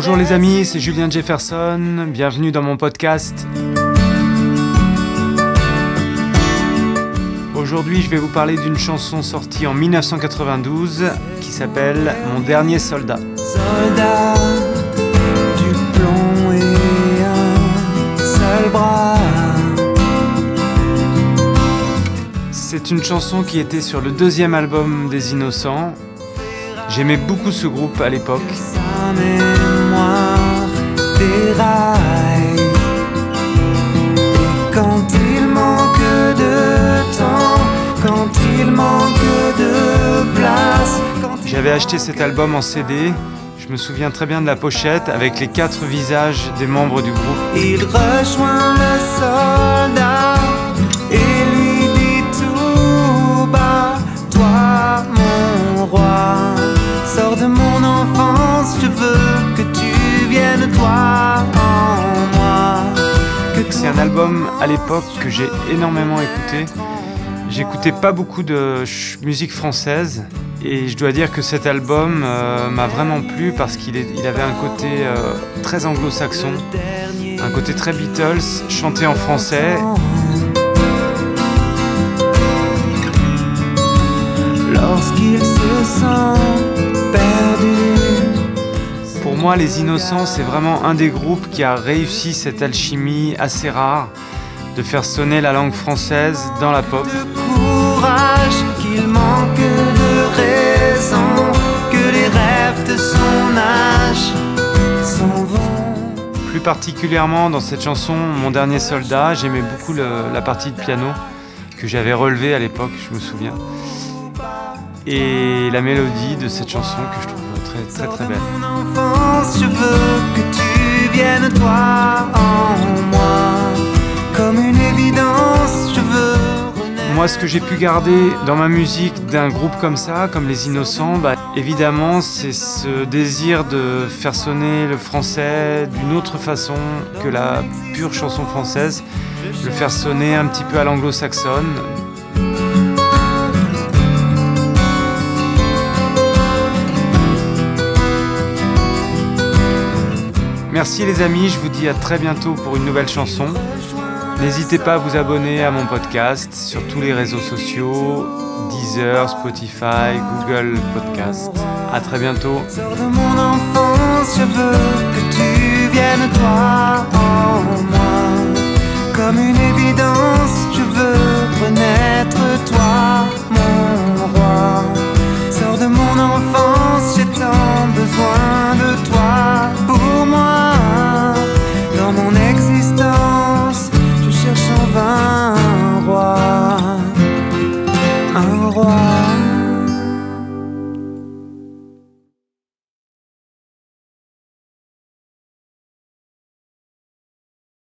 Bonjour les amis, c'est Julien Jefferson, bienvenue dans mon podcast. Aujourd'hui je vais vous parler d'une chanson sortie en 1992 qui s'appelle Mon dernier soldat. Soldat, du plomb et un seul bras. C'est une chanson qui était sur le deuxième album des Innocents. J'aimais beaucoup ce groupe à l'époque. Sa mémoire déraille. Et quand il manque de temps, quand il manque de place, quand il J'avais acheté cet album en CD. Je me souviens très bien de la pochette avec les quatre visages des membres du groupe. Il rejoint le soldat À l'époque que j'ai énormément écouté. J'écoutais pas beaucoup de musique française et je dois dire que cet album euh, m'a vraiment plu parce qu'il il avait un côté euh, très anglo-saxon, un côté très Beatles, chanté en français. Moi, Les Innocents, c'est vraiment un des groupes qui a réussi cette alchimie assez rare de faire sonner la langue française dans la pop. de courage, qu'il manque de raison, que les rêves de son âge s'en vont. Plus particulièrement dans cette chanson Mon dernier soldat, j'aimais beaucoup le- la partie de piano que j'avais relevée à l'époque, je me souviens. Et la mélodie de cette chanson que je trouve très très très belle. Moi, ce que j'ai pu garder dans ma musique d'un groupe comme ça, comme les Innocents, bah, évidemment, c'est ce désir de faire sonner le français d'une autre façon que la pure chanson française, le faire sonner un petit peu à l'anglo-saxonne. Merci les amis, je vous dis à très bientôt pour une nouvelle chanson. N'hésitez pas à vous abonner à mon podcast sur tous les réseaux sociaux, Deezer, Spotify, Google Podcast. À très bientôt.